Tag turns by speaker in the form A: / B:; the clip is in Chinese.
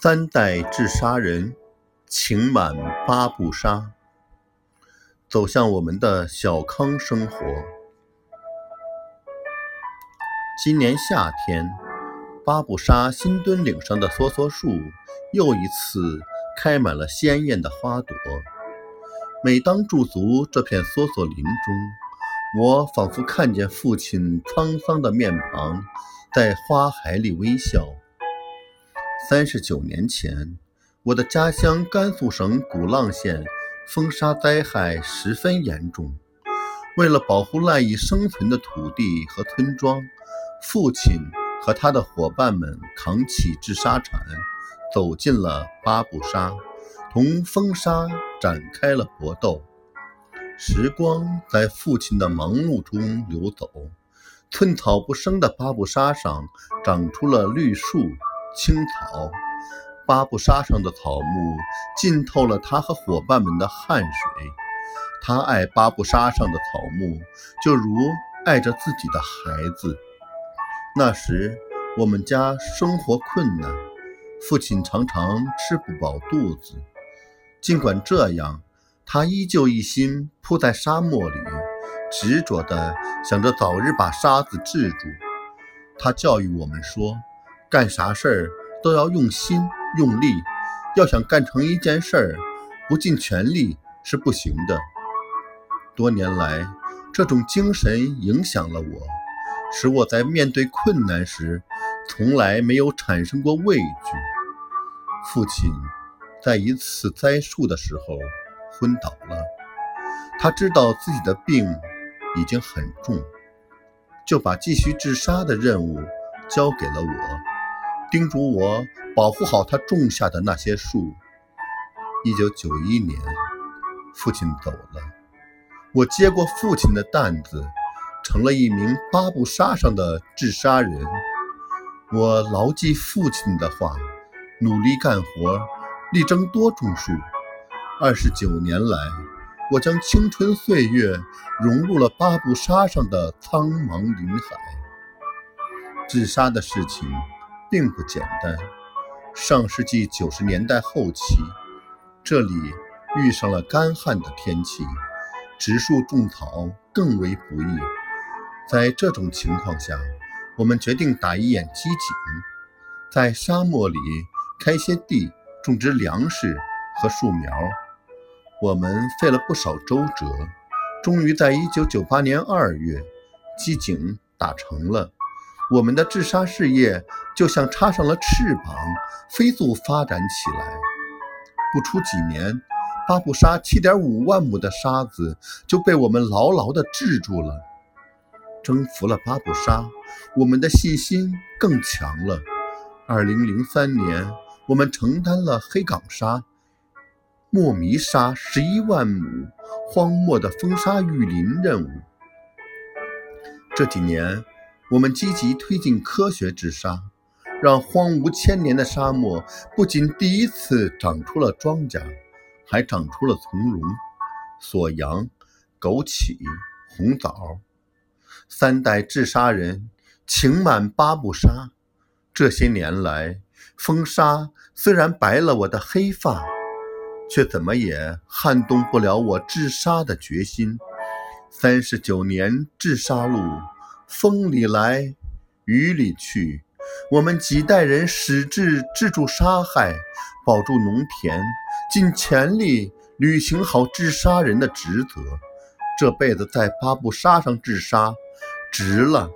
A: 三代治沙人，情满八步沙，走向我们的小康生活。今年夏天，八步沙新墩岭上的梭梭树又一次开满了鲜艳的花朵。每当驻足这片梭梭林中，我仿佛看见父亲沧桑的面庞在花海里微笑。三十九年前，我的家乡甘肃省古浪县风沙灾害十分严重。为了保护赖以生存的土地和村庄，父亲和他的伙伴们扛起治沙铲，走进了八步沙，同风沙展开了搏斗。时光在父亲的忙碌中流走，寸草不生的八步沙上长出了绿树。青草，八步沙上的草木浸透了他和伙伴们的汗水。他爱八步沙上的草木，就如爱着自己的孩子。那时我们家生活困难，父亲常常吃不饱肚子。尽管这样，他依旧一心扑在沙漠里，执着地想着早日把沙子治住。他教育我们说。干啥事儿都要用心用力，要想干成一件事儿，不尽全力是不行的。多年来，这种精神影响了我，使我在面对困难时，从来没有产生过畏惧。父亲在一次栽树的时候昏倒了，他知道自己的病已经很重，就把继续治沙的任务交给了我。叮嘱我保护好他种下的那些树。一九九一年，父亲走了，我接过父亲的担子，成了一名八步沙上的治沙人。我牢记父亲的话，努力干活，力争多种树。二十九年来，我将青春岁月融入了八步沙上的苍茫林海。治沙的事情。并不简单。上世纪九十年代后期，这里遇上了干旱的天气，植树种草更为不易。在这种情况下，我们决定打一眼机井，在沙漠里开些地，种植粮食和树苗。我们费了不少周折，终于在一九九八年二月，机井打成了。我们的治沙事业就像插上了翅膀，飞速发展起来。不出几年，巴布沙七点五万亩的沙子就被我们牢牢地治住了。征服了巴布沙，我们的信心更强了。二零零三年，我们承担了黑岗沙、莫迷沙十一万亩荒漠的风沙育林任务。这几年。我们积极推进科学治沙，让荒芜千年的沙漠不仅第一次长出了庄稼，还长出了从容、锁阳、枸杞、红枣。三代治沙人，情满八步沙。这些年来，风沙虽然白了我的黑发，却怎么也撼动不了我治沙的决心。三十九年治沙路。风里来，雨里去，我们几代人矢志治住杀害，保住农田，尽全力履行好治沙人的职责。这辈子在八步沙上治沙，值了。